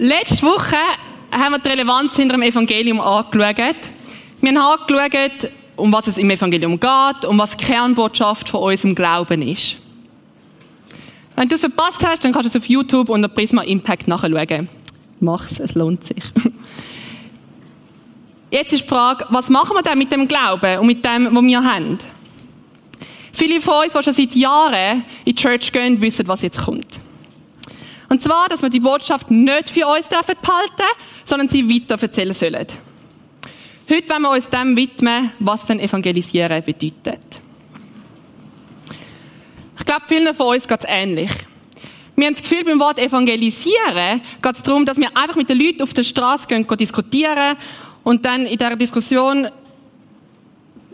Letzte Woche haben wir die Relevanz hinter dem Evangelium angeschaut. Wir haben angeschaut, um was es im Evangelium geht, um was die Kernbotschaft von unserem Glauben ist. Wenn du es verpasst hast, dann kannst du es auf YouTube unter Prisma Impact nachschauen. Mach's, es lohnt sich. Jetzt ist die Frage, was machen wir denn mit dem Glauben und mit dem, was wir haben? Viele von uns, die schon seit Jahren in die Church gehen, wissen, was jetzt kommt. Und zwar, dass wir die Botschaft nicht für uns dürfen behalten, sondern sie weiter erzählen sollen. Heute wollen wir uns dem widmen, was denn Evangelisieren bedeutet. Ich glaube, vielen von uns geht es ähnlich. Wir haben das Gefühl, beim Wort Evangelisieren geht es darum, dass wir einfach mit den Leuten auf der Straße gehen, gehen diskutieren und dann in dieser Diskussion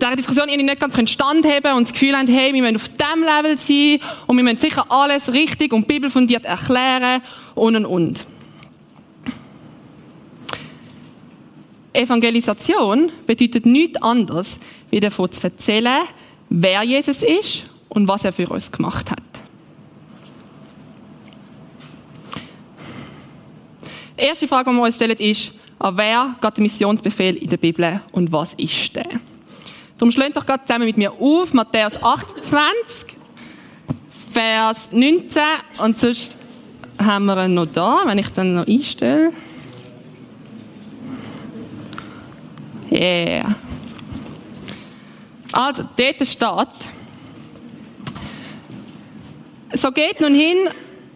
dieser Diskussion irgendwie nicht ganz standhaben und das Gefühl haben, hey, wir müssen auf diesem Level sein und wir müssen sicher alles richtig und bibelfundiert erklären und und und. Evangelisation bedeutet nichts anderes, wie davon zu erzählen, wer Jesus ist und was er für uns gemacht hat. Die erste Frage, die wir uns stellen, ist, an wer geht der Missionsbefehl in der Bibel und was ist der? Darum schlägt doch gerade zusammen mit mir auf, Matthäus 28, Vers 19 und sonst haben wir ihn noch da, wenn ich dann noch einstelle. Yeah. Also, dort steht, so geht nun hin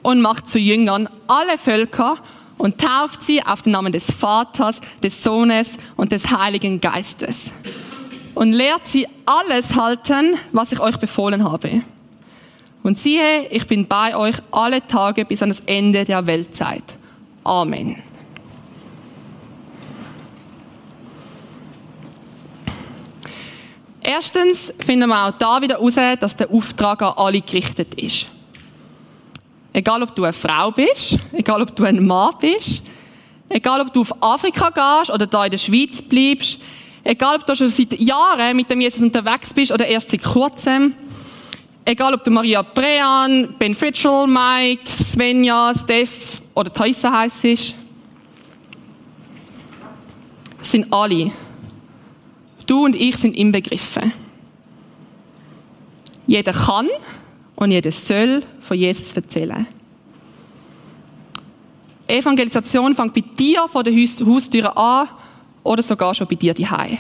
und macht zu Jüngern alle Völker und tauft sie auf den Namen des Vaters, des Sohnes und des Heiligen Geistes und lehrt sie alles halten, was ich euch befohlen habe. Und siehe, ich bin bei euch alle Tage bis an das Ende der Weltzeit. Amen. Erstens finden wir auch da wieder heraus, dass der Auftrag an alle gerichtet ist. Egal, ob du eine Frau bist, egal, ob du ein Mann bist, egal, ob du auf Afrika gehst oder da in der Schweiz bleibst, egal, ob du schon seit Jahren mit dem Jesus unterwegs bist oder erst seit kurzem, egal, ob du Maria Brean, Ben Fritschel, Mike, Svenja, Steph oder Thaisa heisst, sind alle. Du und ich sind inbegriffen. Jeder kann und jeder soll von Jesus erzählen. Evangelisation fängt bei dir vor der Haus- Haustür an oder sogar schon bei dir daheim.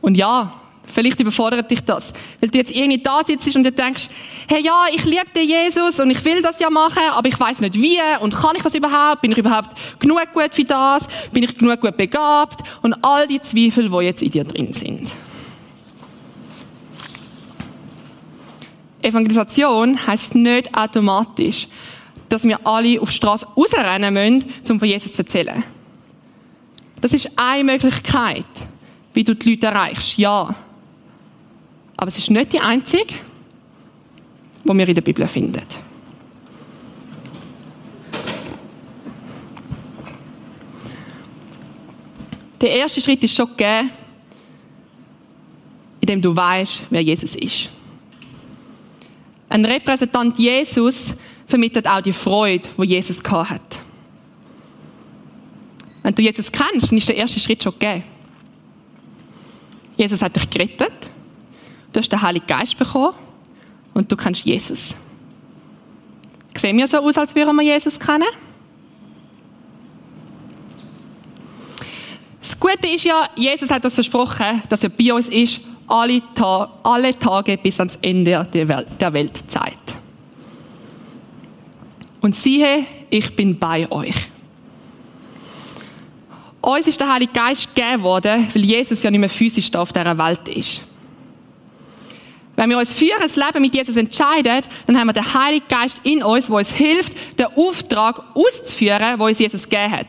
Und ja, vielleicht überfordert dich das, weil du jetzt irgendwie da sitzt und du denkst, hey ja, ich liebe den Jesus und ich will das ja machen, aber ich weiß nicht wie und kann ich das überhaupt? Bin ich überhaupt genug gut für das? Bin ich genug gut begabt? Und all die Zweifel, die jetzt in dir drin sind. Evangelisation heißt nicht automatisch, dass wir alle auf die Straße rausrennen müssen, um von Jesus zu erzählen. Das ist eine Möglichkeit, wie du die Leute erreichst, ja. Aber es ist nicht die einzige, die wir in der Bibel finden. Der erste Schritt ist schon gegeben, indem du weißt, wer Jesus ist. Ein Repräsentant Jesus vermittelt auch die Freude, die Jesus hat. Wenn du Jesus kennst, dann ist der erste Schritt schon gegeben. Jesus hat dich gerettet, du hast den Heiligen Geist bekommen und du kennst Jesus. Sehen wir so aus, als würden wir Jesus kennen? Das Gute ist ja, Jesus hat das versprochen, dass er bei uns ist, alle, Ta alle Tage bis ans Ende der, Welt der Weltzeit. Und siehe, ich bin bei euch. Uns ist der Heilige Geist gegeben worden, weil Jesus ja nicht mehr physisch da auf dieser Welt ist. Wenn wir uns für ein Leben mit Jesus entscheiden, dann haben wir den Heiligen Geist in uns, der uns hilft, den Auftrag auszuführen, den uns Jesus gegeben hat.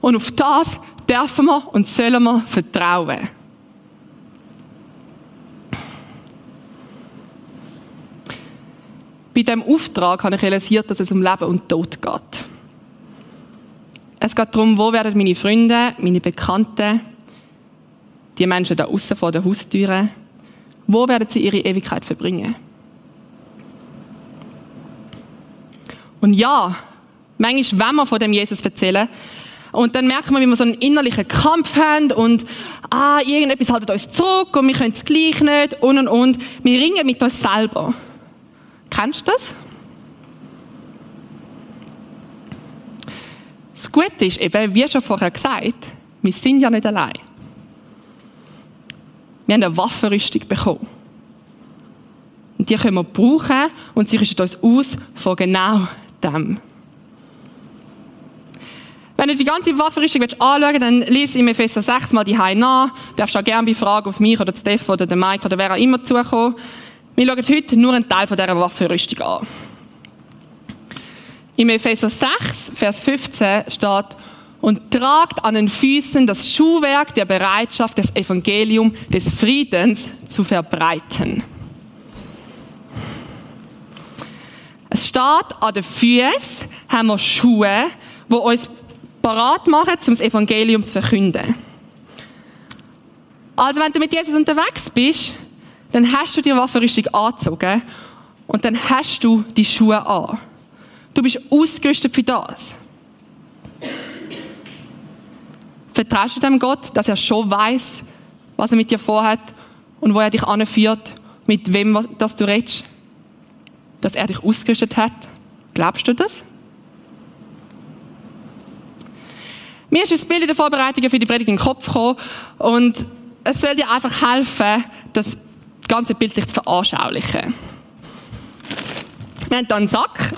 Und auf das dürfen wir und sollen wir vertrauen. Bei diesem Auftrag habe ich realisiert, dass es um Leben und Tod geht. Es geht darum, wo werden meine Freunde, meine Bekannten, die Menschen da außen vor der Haustüre, wo werden sie ihre Ewigkeit verbringen? Und ja, manchmal, wenn wir von dem Jesus erzählen, und dann merken wir, wie wir so einen innerlichen Kampf haben und ah, irgendetwas haltet uns zurück und wir können es gleich nicht und und und. Wir ringen mit uns selber. Kennst du das? Das Gute ist eben, wie schon vorher gesagt, wir sind ja nicht allein. Wir haben eine Waffenrüstung bekommen. Und die können wir brauchen und sie rüstet uns aus von genau dem. Wenn du die ganze Waffenrüstung anschauen willst, dann lies im Epheser 6 mal die Heim nach. Du darfst auch gerne bei Fragen auf mich oder Steph oder Mike oder wer auch immer zukommen. Wir schauen heute nur einen Teil dieser Waffenrüstung an. Im Epheser 6, Vers 15 steht, und tragt an den Füßen das Schuhwerk der Bereitschaft, das Evangelium des Friedens zu verbreiten. Es steht, an den Füßen haben wir Schuhe, die uns parat machen, um das Evangelium zu verkünden. Also wenn du mit Jesus unterwegs bist, dann hast du die Waffenrüstung angezogen und dann hast du die Schuhe an. Du bist ausgerüstet für das. Vertraust du dem Gott, dass er schon weiß, was er mit dir vorhat und wo er dich anführt, mit wem das du redest? Dass er dich ausgerüstet hat? Glaubst du das? Mir ist das Bild in der Vorbereitung für die Predigt in den Kopf gekommen und es soll dir einfach helfen, das ganze Bild zu veranschaulichen. Wir haben hier einen Sack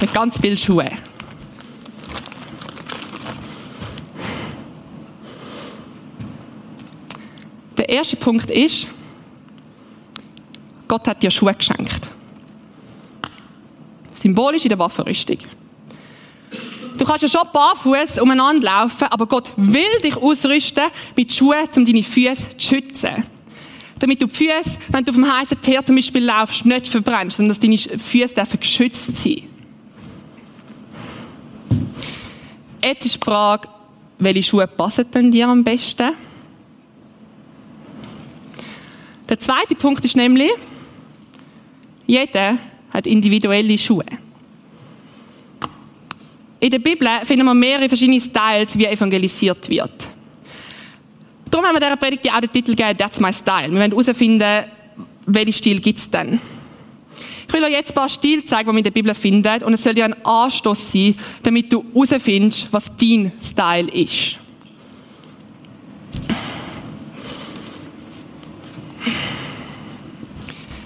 mit ganz vielen Schuhen. Der erste Punkt ist, Gott hat dir Schuhe geschenkt. Symbolisch in der Waffenrüstung. Du kannst ja schon barfuß umeinander laufen, aber Gott will dich ausrüsten mit Schuhen, um deine Füße zu schützen. Damit du die Füße, wenn du auf dem heißen Teer zum Beispiel laufst, nicht verbrennst, sondern dass deine Füße geschützt sein. Jetzt ist die Frage, welche Schuhe passen denn dir am besten? Der zweite Punkt ist nämlich, jeder hat individuelle Schuhe. In der Bibel finden wir mehrere verschiedene Styles, wie evangelisiert wird. Darum haben wir dieser Predigt auch den Titel gegeben, That's my style. Wir wollen herausfinden, welchen Stil gibt es denn. Ich will euch jetzt ein paar Stile zeigen, die man in der Bibel findet. Und es soll dir ein Anstoß sein, damit du herausfindest, was dein Style ist.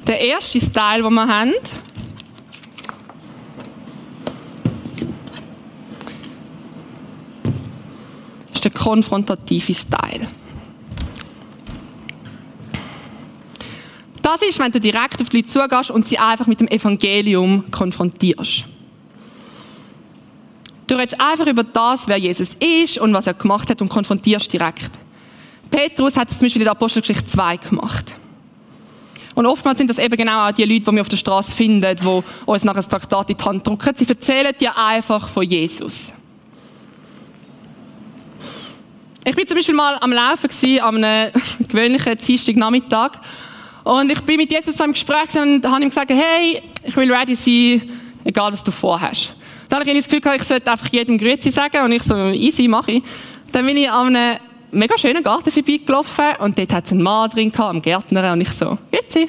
Der erste Style, den wir haben, ist der konfrontative Style. Das ist, wenn du direkt auf die Leute zugehst und sie einfach mit dem Evangelium konfrontierst. Du redest einfach über das, wer Jesus ist und was er gemacht hat und konfrontierst direkt. Petrus hat es zum Beispiel in der Apostelgeschichte 2 gemacht. Und oftmals sind das eben genau auch die Leute, die wir auf der Straße finden, die uns nach einem Traktat in die Hand drücken. Sie erzählen dir einfach von Jesus. Ich bin zum Beispiel mal am Laufen gewesen, an einem gewöhnlichen Dienstagnachmittag. Und ich bin mit Jesus so im Gespräch und habe ihm gesagt, hey, ich will ready sein, egal was du vorhast. Dann habe ich das Gefühl gehabt, ich sollte einfach jedem Grüezi sagen und ich so, easy, mache ich. Dann bin ich an einem mega schönen Garten vorbeigelaufen und dort hat es einen Mann drin gehabt, am Gärtner und ich so, Grüezi.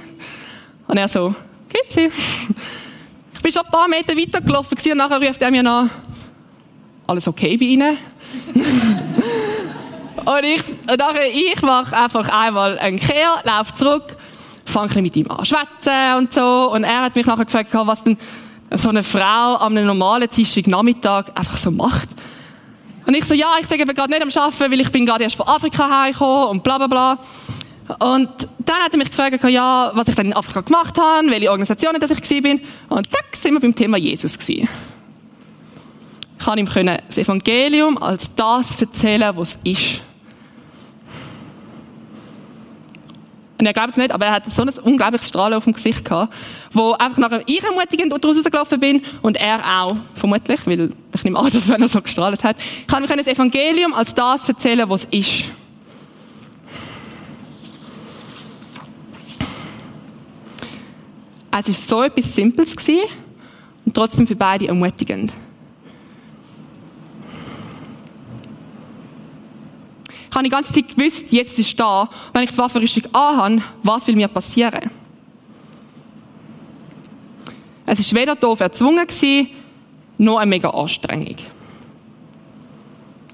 Und er so, Grüezi. Ich bin schon ein paar Meter weitergelaufen und nachher ruft er mir nach, alles okay bei Ihnen? und ich, und nachher, ich mache einfach einmal einen Kehr, laufe zurück, fange mit ihm an schwätzen und so und er hat mich nachher gefragt, was denn so eine Frau an einem normalen Nachmittag einfach so macht. Und ich so, ja, ich sage gerade nicht am Arbeiten, weil ich bin gerade erst von Afrika heimgekommen und bla bla bla. Und dann hat er mich gefragt, ja, was ich dann in Afrika gemacht habe, welche Organisationen dass ich bin. Und zack, sind wir beim Thema Jesus gewesen. Ich kann ihm das Evangelium als das erzählen, was es ist. Und er glaubt es nicht, aber er hat so ein unglaubliches Strahlen auf dem Gesicht gehabt, wo einfach nachher ich ermutigend daraus rausgelaufen bin und er auch, vermutlich, weil ich nehme an, dass er so gestrahlt hat, kann ich das Evangelium als das erzählen, was es ist. Es war so etwas Simples und trotzdem für beide ermutigend. Ich habe die ganze Zeit gewusst, jetzt ist da, wenn ich die Waffenrüstung anhabe, was will mir passieren? Es war weder doof erzwungen, noch eine mega Anstrengung.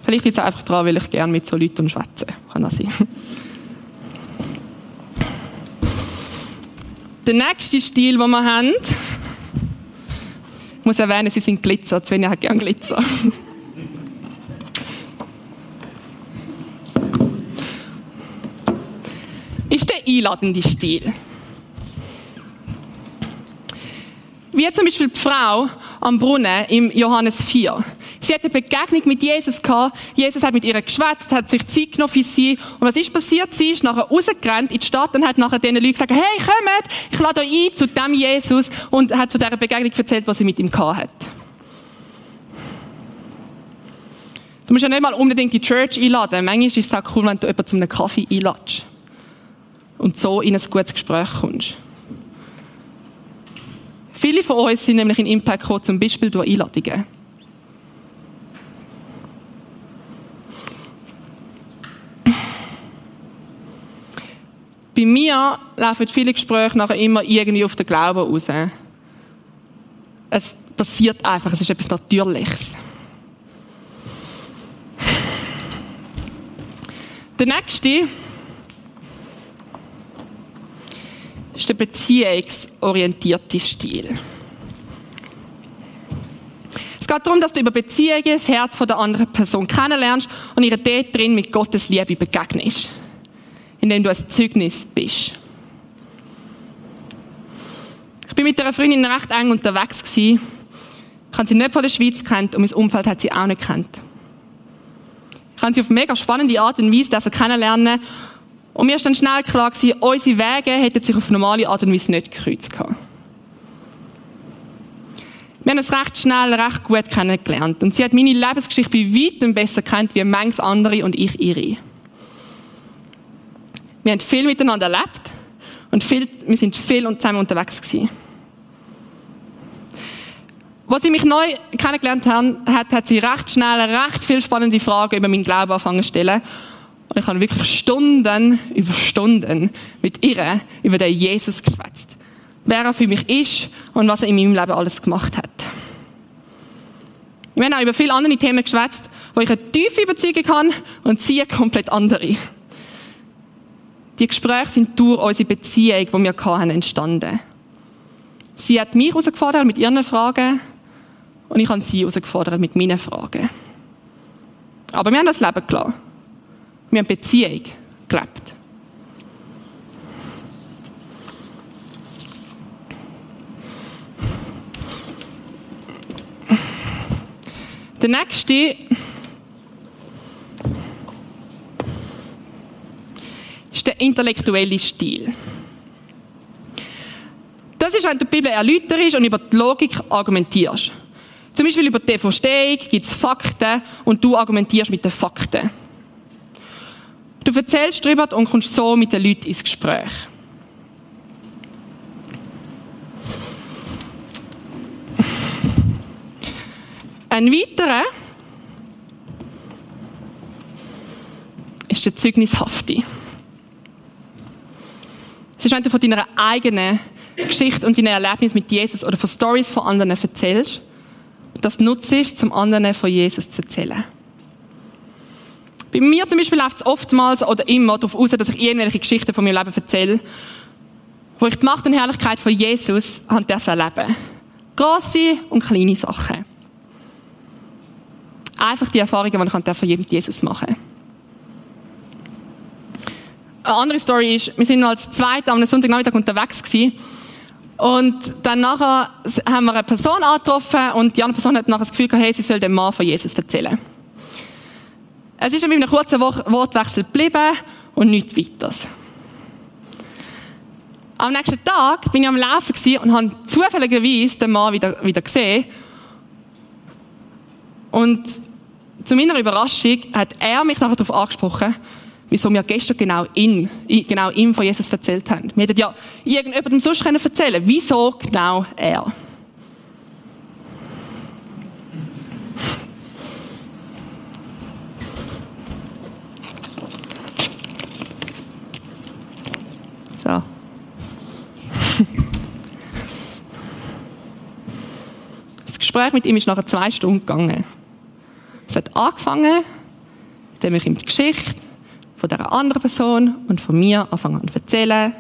Vielleicht jetzt einfach daran, weil ich gerne mit so Leuten schwätze. Kann das sein. Der nächste Stil, den wir haben, ich muss erwähnen, sie sind Glitzer. Svenja hat gerne Glitzer. ist der einladende Stil. Wie zum Beispiel die Frau am Brunnen im Johannes 4. Sie hat eine Begegnung mit Jesus gehabt. Jesus hat mit ihr geschwätzt, hat sich Zeit genommen für sie. Und was ist passiert? Sie ist nachher rausgerannt in die Stadt und hat nachher den Leuten gesagt, hey, kommt, ich lade euch ein zu dem Jesus und hat von dieser Begegnung erzählt, was sie mit ihm gehabt hat. Du musst ja nicht mal unbedingt die Church einladen. Manchmal ist es auch cool, wenn du jemanden zu einem Kaffee einladest. Und so in ein gutes Gespräch kommst. Viele von uns sind nämlich in Impact gekommen, zum Beispiel durch Einladungen. Bei mir laufen viele Gespräche nachher immer irgendwie auf den Glauben raus. Es passiert einfach, es ist etwas Natürliches. Der nächste ist der beziehungsorientierte Stil. Es geht darum, dass du über Beziehungen das Herz der anderen Person kennenlernst und ihr dort drin mit Gottes Liebe begegnest indem du ein Zeugnis bist. Ich bin mit einer Freundin recht eng unterwegs gewesen. Ich habe sie nicht von der Schweiz kennt und mein Umfeld hat sie auch nicht kennt. Ich habe sie auf mega spannende Art und Weise kennenlernen und mir ist dann schnell klar gewesen, unsere Wege hätten sich auf normale Art und Weise nicht gekreuzt gehabt. Wir haben uns recht schnell, recht gut kennengelernt und sie hat meine Lebensgeschichte bei weitem besser kennt wie manches andere und ich ihre. Wir haben viel miteinander erlebt und viel, wir sind viel und zusammen unterwegs gewesen. Als sie mich neu kennengelernt hat, hat sie recht schnell recht viele spannende Fragen über meinen Glauben angefangen zu stellen. Und ich habe wirklich Stunden über Stunden mit ihr über den Jesus geschwätzt. Wer er für mich ist und was er in meinem Leben alles gemacht hat. Wir haben auch über viele andere Themen geschwätzt, wo ich eine tiefe Überzeugung habe und sie eine komplett andere. Die Gespräche sind durch unsere Beziehung, die wir hatten, entstanden. Sie hat mich herausgefordert mit ihren Fragen und ich habe sie herausgefordert mit meinen Fragen. Aber wir haben das Leben gelassen. Wir haben Beziehung gelebt. Der nächste ist der intellektuelle Stil. Das ist, wenn du die Bibel erläuterst und über die Logik argumentierst. Zum Beispiel über die Verstehung gibt es Fakten und du argumentierst mit den Fakten. Du erzählst darüber und kommst so mit den Leuten ins Gespräch. Ein weiterer ist der Zeugnishafte. Es ist, wenn du von deiner eigenen Geschichte und deinen Erlebnissen mit Jesus oder von Stories von anderen erzählst, das nutzt zum anderen von Jesus zu erzählen. Bei mir zum Beispiel läuft es oftmals oder immer darauf aus, dass ich irgendwelche Geschichten von meinem Leben erzähle, wo ich die Macht und Herrlichkeit von Jesus erleben Grosse und kleine Sachen. einfach die Erfahrungen, die ich mit Jesus machen durfte. Eine andere Story ist, wir sind als Zweite am Sonntagnachmittag unterwegs gewesen. Und dann nachher haben wir eine Person angetroffen und die andere Person hat nachher das Gefühl gehabt, hey, sie soll dem Mann von Jesus erzählen. Es ist bei einem kurzen Wortwechsel geblieben und nichts weiteres. Am nächsten Tag bin ich am Laufen und habe zufälligerweise den Mann wieder, wieder gesehen. Und zu meiner Überraschung hat er mich nachher darauf angesprochen, wieso wir gestern genau ihn, genau ihm von Jesus erzählt haben. Wir hätten ja irgendjemandem sonst erzählen können. Wieso genau er? So. Das Gespräch mit ihm ist nachher zwei Stunden gegangen. Es hat angefangen, indem ich ihm die Geschichte von dieser anderen Person und von mir anfangen zu erzählen.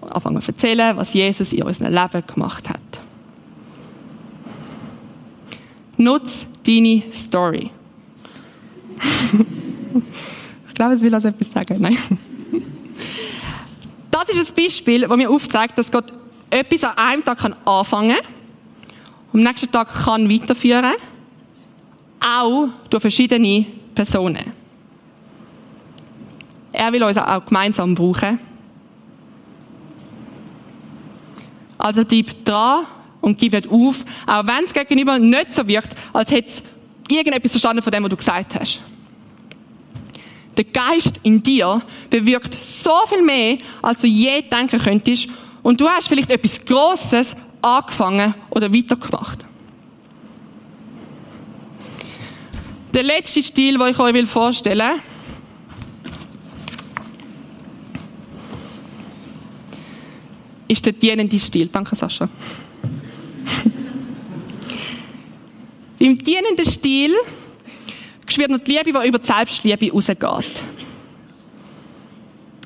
Anfangen zu erzählen, was Jesus in unserem Leben gemacht hat. Nutz deine Story. ich glaube, es will also etwas sagen. Nein. Das ist ein Beispiel, das mir aufzeigt, dass Gott etwas an einem Tag anfangen kann, am nächsten Tag kann weiterführen, auch durch verschiedene Personen. Er will uns auch gemeinsam brauchen. Also bleib dran und gib nicht auf, auch wenn es gegenüber nicht so wirkt, als hätte es irgendetwas verstanden von dem, was du gesagt hast. Der Geist in dir bewirkt so viel mehr, als du je denken könntest. Und du hast vielleicht etwas Grosses angefangen oder weitergemacht. Der letzte Stil, den ich euch vorstellen will, ist der dienende Stil. Danke, Sascha. Beim dienenden Stil schwirrt noch die Liebe, die über die Selbstliebe rausgeht.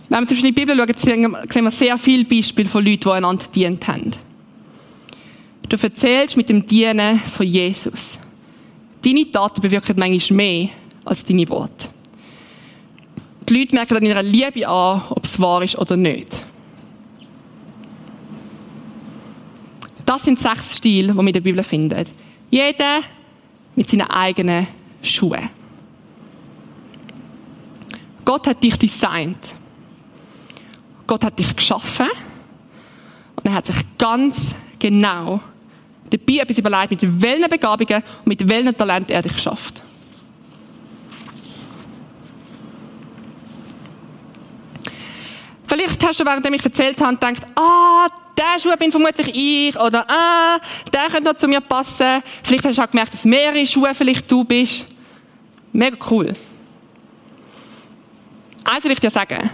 Wenn wir zum Beispiel in die Bibel schauen, sehen wir sehr viele Beispiele von Leuten, die einander dient haben. Du erzählst mit dem Dienen von Jesus. Deine Taten bewirken manchmal mehr als deine Worte. Die Leute merken an ihrer Liebe an, ob es wahr ist oder nicht. Das sind sechs Stile, die wir in der Bibel finden. Jeder mit seinen eigenen Schuhen. Gott hat dich designt. Gott hat dich geschaffen. Und er hat sich ganz genau dabei etwas überlegt, mit welchen Begabungen und mit welchen Talenten er dich schafft. Vielleicht hast du, während ich erzählt habe, gedacht, ah, der Schuh bin vermutlich ich, oder ah, der könnte noch zu mir passen. Vielleicht hast du auch gemerkt, dass mehrere Schuhe vielleicht du bist. Mega cool. Eins will ich dir sagen.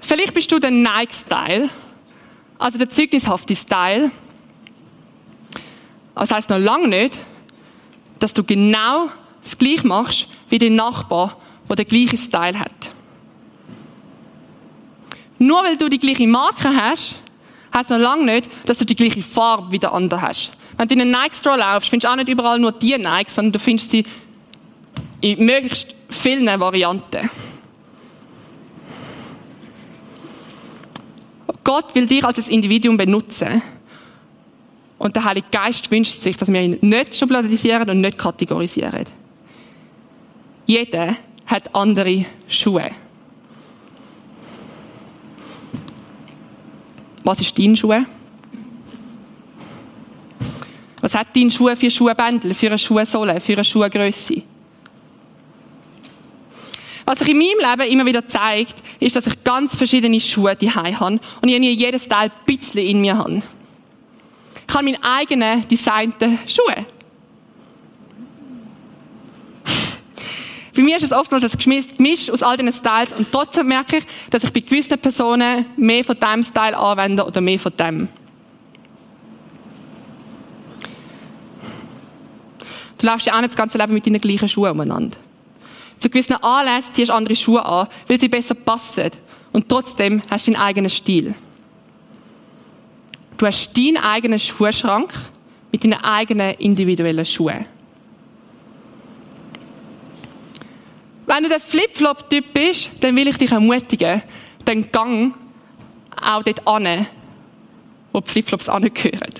Vielleicht bist du der Nike-Style, also der zeugnishafte Style. Das heisst noch lange nicht, dass du genau das Gleiche machst wie dein Nachbar, der den gleichen Style hat. Nur weil du die gleiche Marke hast, heißt noch lange nicht, dass du die gleiche Farbe wie der andere hast. Wenn du in einen Nike-Store laufst, findest du auch nicht überall nur die Nike, sondern du findest sie in möglichst vielen Varianten. Gott will dich als Individuum benutzen. Und der Heilige Geist wünscht sich, dass wir ihn nicht schubladisieren und nicht kategorisieren. Jeder hat andere Schuhe. Was ist dein Schuh? Was hat dein Schuh für Schuhbändel, für eine Schuhsohle, für eine Schuhgröße? Was sich in meinem Leben immer wieder zeigt, ist, dass ich ganz verschiedene Schuhe daheim habe und ich jedes Teil ein bisschen in mir habe. Ich habe meine eigenen designten Schuhe. Für mich ist es oftmals ein Gemisch aus all diesen Styles und trotzdem merke ich, dass ich bei gewissen Personen mehr von diesem Style anwende oder mehr von dem. Du läufst ja auch nicht das ganze Leben mit deinen gleichen Schuhen umeinander. Zu gewissen Anlässen ziehst du andere Schuhe an, weil sie besser passen. Und trotzdem hast du deinen eigenen Stil. Du hast deinen eigenen Schuhschrank mit deinen eigenen individuellen Schuhen. Wenn du der Flip-Flop-Typ bist, dann will ich dich ermutigen, dann Gang auch dort an, wo die Flip-Flops angehören.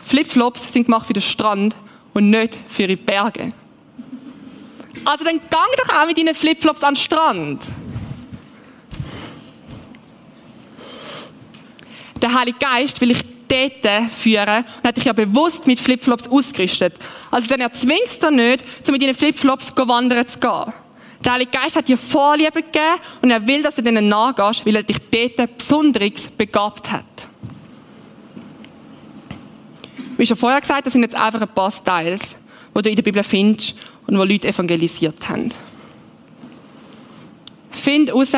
Flip-Flops sind gemacht für den Strand und nicht für die Berge. Also dann gang doch auch mit deinen Flip-Flops an den Strand. Der Heilige Geist will ich dort führen und hat dich ja bewusst mit Flipflops ausgerüstet. Also dann erzwingt es dir nicht, um mit deinen Flipflops wandern zu gehen. Der Heilige Geist hat dir Vorliebe gegeben und er will, dass du denen nachgehst, weil er dich dort besonders begabt hat. Wie schon vorher gesagt, das sind jetzt einfach ein paar Styles, die du in der Bibel findest und wo Leute evangelisiert haben. Find heraus,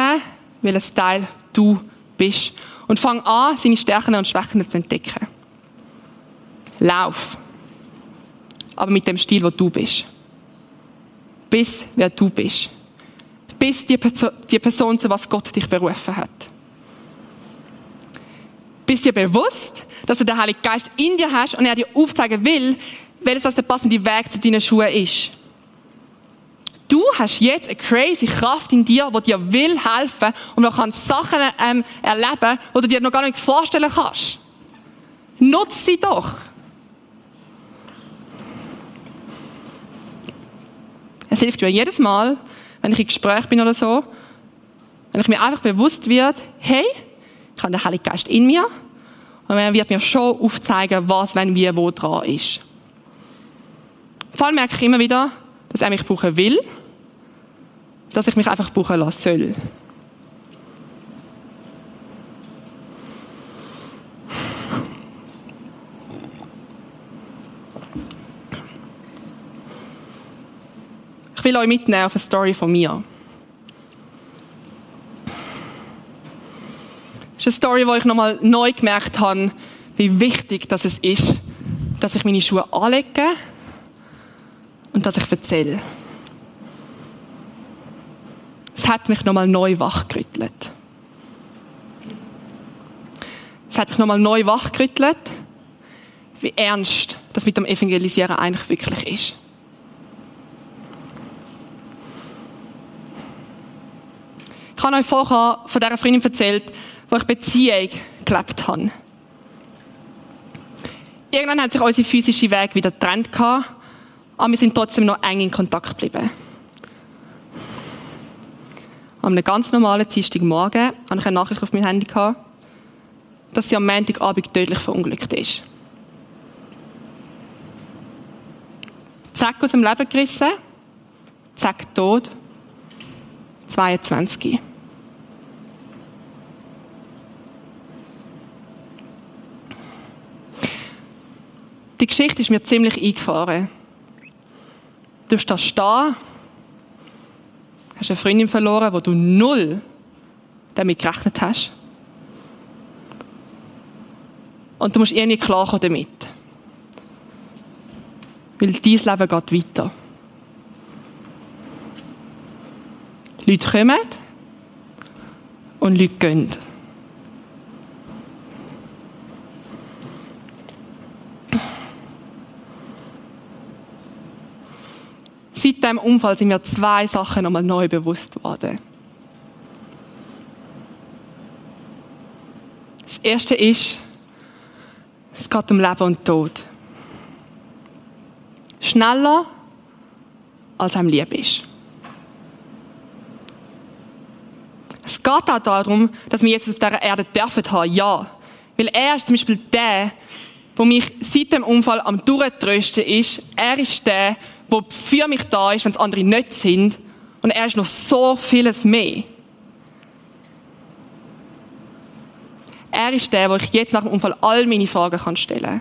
welchen Style du bist und fang an, seine Stärken und Schwächen zu entdecken. Lauf. Aber mit dem Stil, wo du bist. Bis wer du bist. Bis die, Person, die Person, zu was Gott dich berufen hat. Bist dir bewusst, dass du den Heiligen Geist in dir hast und er dir aufzeigen will, welches der passende Weg zu deinen Schuhen ist. Du hast jetzt eine crazy Kraft in dir, die dir will helfen und du kannst Sachen ähm, erleben, die du dir noch gar nicht vorstellen kannst. Nutze sie doch. Es hilft mir jedes Mal, wenn ich im Gespräch bin oder so, wenn ich mir einfach bewusst wird, hey, ich habe den Heiligen Geist in mir und er wird mir schon aufzeigen, was, wenn, wie, wo dran ist. Vor allem merke ich immer wieder, dass er mich brauchen will dass ich mich einfach buchen lassen soll. Ich will euch mitnehmen auf eine Story von mir. Das ist eine Story, wo ich nochmal neu gemerkt habe, wie wichtig das es ist, dass ich meine Schuhe anlege und dass ich erzähle es hat mich nochmal neu wachgerüttelt. Es hat mich nochmal neu wachgerüttelt, wie ernst das mit dem Evangelisieren eigentlich wirklich ist. Ich habe euch vorher von dieser Freundin erzählt, wo ich Beziehung gelebt habe. Irgendwann hat sich unsere physische Weg wieder getrennt, aber wir sind trotzdem noch eng in Kontakt geblieben. An einem ganz normalen Dienstagmorgen hatte ich eine Nachricht auf meinem Handy, dass sie am Montagabend tödlich verunglückt ist. Zack, aus dem Leben gerissen. Zack, tot. 22. Die Geschichte ist mir ziemlich eingefahren. Du stehst da Hast du eine Freundin verloren, wo du null damit gerechnet hast? Und du musst irgendwie klarkommen damit. Weil dein Leben geht weiter. Leute kommen und Leute gehen. Seit diesem Unfall sind mir zwei Sachen nochmal neu bewusst geworden. Das erste ist, es geht um Leben und Tod. Schneller, als einem lieb ist. Es geht auch darum, dass wir Jesus auf dieser Erde dürfen haben, ja. Weil er ist zum Beispiel der, der mich seit dem Unfall am Durchtrösten ist. Er ist der, der für mich da ist, wenn es andere nicht sind. Und er ist noch so vieles mehr. Er ist der, wo ich jetzt nach dem Unfall all meine Fragen kann stellen kann.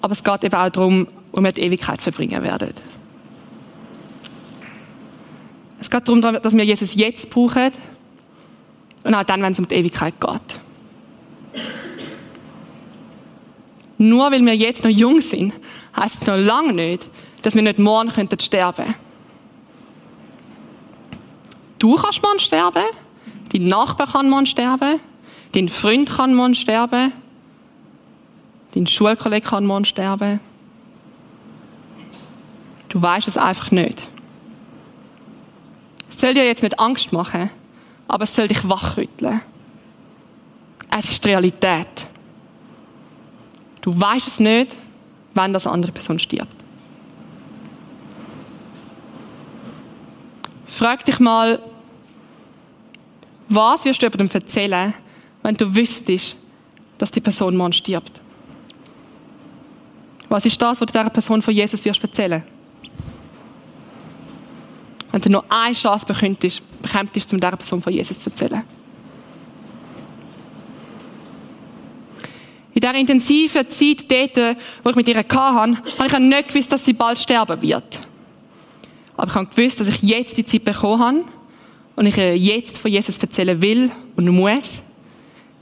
Aber es geht eben auch darum, wo wir die Ewigkeit verbringen werden. Es geht darum, dass wir Jesus jetzt brauchen und auch dann, wenn es um die Ewigkeit geht. Nur weil wir jetzt noch jung sind, heißt es noch lange nicht, dass wir nicht morgen könnten sterben. Du kannst morgen sterben, dein Nachbar kann morgen sterben, Dein Freund kann morgen sterben. Dein Schulkollege kann morgen sterben. Du weißt es einfach nicht. Es soll dir jetzt nicht Angst machen, aber es soll dich wachrütteln. Es ist die Realität. Du weißt es nicht, wenn das andere Person stirbt. Frag dich mal, was wirst du jemandem erzählen, wenn du wüsstest, dass die Person morgen stirbt? Was ist das, was du dieser Person von Jesus wirst erzählen? Wenn du nur eine Chance bekämpftest, um dieser Person von Jesus zu erzählen. In dieser intensiven Zeit dort, wo ich mit ihr hatte, habe ich nicht gewusst, dass sie bald sterben wird. Aber ich habe gewusst, dass ich jetzt die Zeit bekommen habe und ich jetzt von Jesus erzählen will und muss,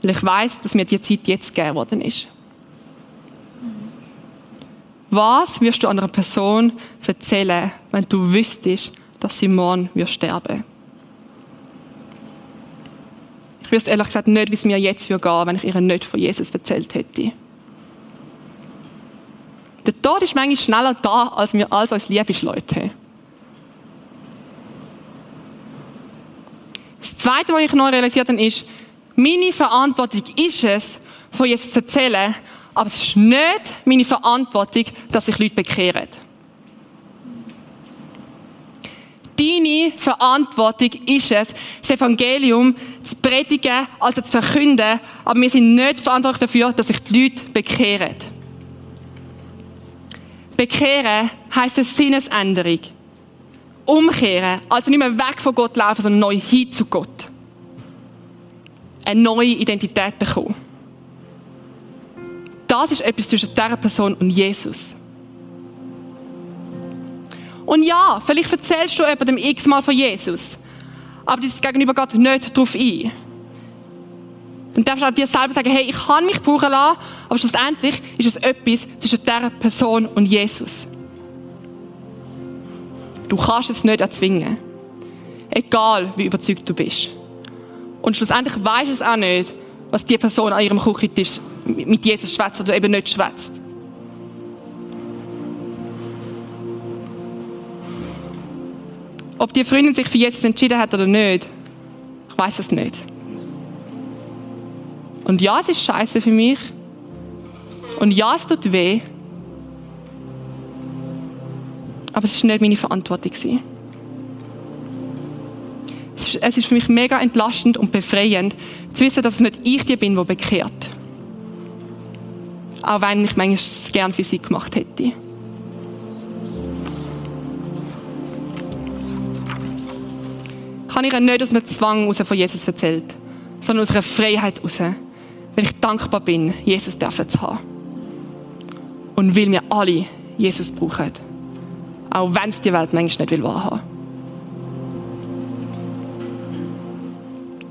weil ich weiß, dass mir die Zeit jetzt gegeben worden ist. Was wirst du einer Person erzählen, wenn du wüsstest, dass sie morgen wird sterben? Ich wüsste ehrlich gesagt nicht, wie es mir jetzt würde gehen, wenn ich ihr nicht von Jesus erzählt hätte. Der Tod ist manchmal schneller da, als wir als uns lieb Leute. Das Zweite, was ich noch realisiert habe, ist, meine Verantwortung ist es, von Jesus zu erzählen, aber es ist nicht meine Verantwortung, dass sich Leute bekehren. Deine Verantwortung ist es, das Evangelium zu predigen, also zu verkünden, aber wir sind nicht verantwortlich dafür, dass sich die Leute bekehren. Bekehren heisst eine Sinnesänderung. Umkehren, also nicht mehr weg von Gott laufen, sondern neu hin zu Gott. Eine neue Identität bekommen. Das ist etwas zwischen dieser Person und Jesus. Und ja, vielleicht erzählst du jemandem x-mal von Jesus, aber das Gegenüber geht nicht darauf ein. Dann darfst du auch dir selber sagen, hey, ich kann mich brauchen lassen, aber schlussendlich ist es etwas zwischen dieser Person und Jesus. Du kannst es nicht erzwingen. Egal, wie überzeugt du bist. Und schlussendlich weiß es auch nicht, was die Person an ihrem Küchentisch mit Jesus schwätzt oder eben nicht schwätzt. Ob die Freundin sich für Jesus entschieden hat oder nicht, ich weiß es nicht. Und ja, es ist scheiße für mich. Und ja, es tut weh. Aber es ist nicht meine Verantwortung. Es ist für mich mega entlastend und befreiend, zu wissen, dass es nicht ich die bin, die bekehrt. Auch wenn ich manchmal es gerne für sie gemacht hätte. Ich habe ihr nicht aus einem Zwang heraus von Jesus erzählt, sondern aus einer Freiheit heraus, weil ich dankbar bin, Jesus zu haben. Und weil wir alle Jesus brauchen. Auch wenn es die Welt manchmal nicht wahrhaben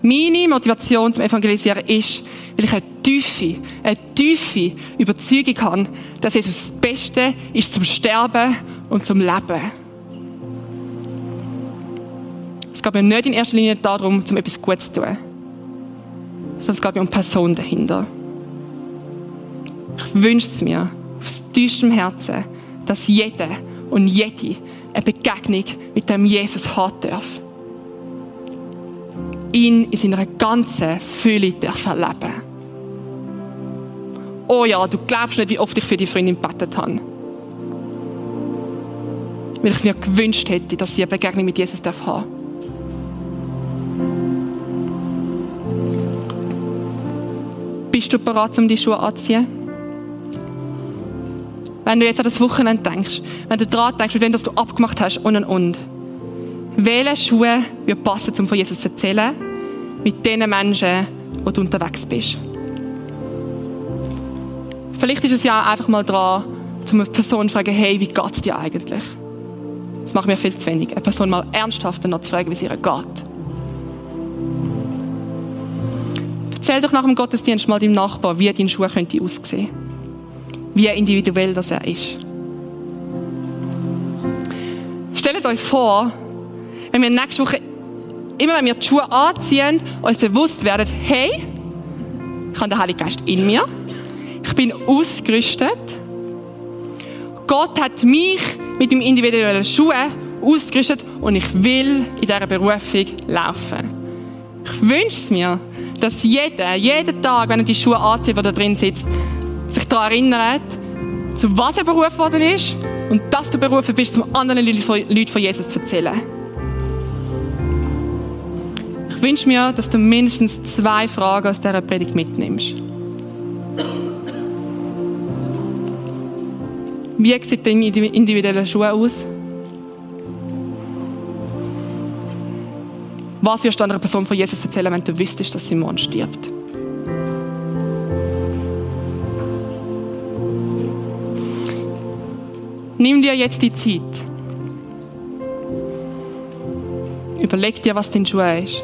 will. Meine Motivation zum Evangelisieren ist, weil ich eine tiefe, eine tiefe Überzeugung habe, dass Jesus das Beste ist zum Sterben und zum Leben. Es geht mir nicht in erster Linie darum, um etwas Gutes zu tun, sondern es geht mir um die Person dahinter. Ich wünsche es mir aus tiefstem Herzen, dass jeder und jede eine Begegnung mit dem Jesus haben darf ihn in seiner ganzen Fülle erleben Oh ja, du glaubst nicht, wie oft ich für die Freundin gebetet habe. Weil ich es mir gewünscht hätte, dass sie eine Begegnung mit Jesus haben darf Bist du bereit, um die Schuhe anzuziehen? Wenn du jetzt an das Wochenende denkst, wenn du daran denkst, mit wem du abgemacht hast und und und. Welche Schuhe wird passen, um von Jesus zu erzählen? Mit den Menschen, wo du unterwegs bist. Vielleicht ist es ja einfach mal dran, um eine Person zu fragen, hey, wie geht es dir eigentlich? Das macht mir viel zu wenig. Eine Person mal ernsthaft noch zu fragen, wie es ihr geht. Erzähl doch nach dem Gottesdienst mal deinem Nachbar, wie dein Schuh könnte aussehen. Wie individuell das er ist. Stellt euch vor, wenn wir nächste Woche, immer wenn wir die Schuhe anziehen, uns bewusst werden, hey, Ich habe den Heiligen Geist in mir. Ich bin ausgerüstet. Gott hat mich mit dem individuellen Schuhe ausgerüstet und ich will in dieser Berufung laufen. Ich wünsche es mir, dass jeder, jeden Tag, wenn er die Schuhe anzieht, der da drin sitzt, sich daran erinnert, zu was er berufen worden ist und dass du berufen bist, zum anderen Leuten von Jesus zu erzählen. Ich wünsche mir, dass du mindestens zwei Fragen aus dieser Predigt mitnimmst. Wie sieht dein individueller Schuh aus? Was wirst du einer Person von Jesus erzählen, wenn du wüsstest, dass sie morgen stirbt? Nimm dir jetzt die Zeit. Überleg dir, was dein Schuh ist.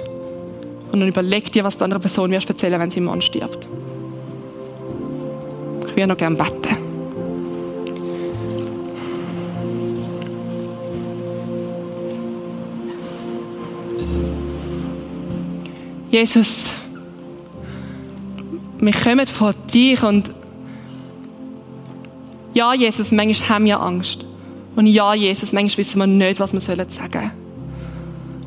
Und dann überleg dir, was du einer Person wirst erzählen, wenn sie morgen stirbt. Ich würde noch gerne beten. Jesus, wir kommen vor dich und ja, Jesus, manchmal haben wir Angst. Und ja, Jesus, manchmal wissen wir nicht, was wir sagen sollen.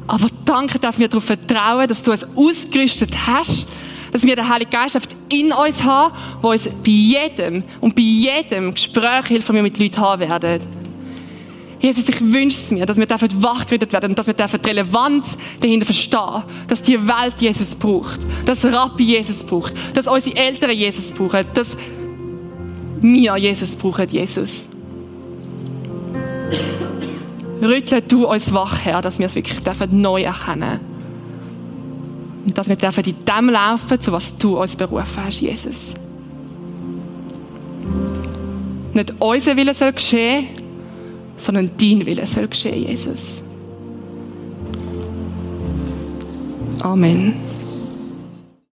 Aber danke, dass wir darauf vertrauen, dass du es ausgerüstet hast, dass wir den Heiligen Geist in uns haben, der uns bei jedem und bei jedem Gespräch hilft, das wir mit Leuten haben werden. Jesus, ich wünsche es mir, dass wir wachgerüttet werden und dass wir die Relevanz dahinter verstehen, dass die Welt Jesus braucht, dass Rabbi Jesus braucht, dass unsere Eltern Jesus brauchen, dass wir Jesus brauchen, Jesus. Rüttle du uns wach her, dass wir es wirklich neu erkennen Und dass wir dürfen in dem laufen, zu was du uns berufen hast, Jesus. Nicht unser Wille soll geschehen, sondern dein Wille soll geschehen, Jesus. Amen.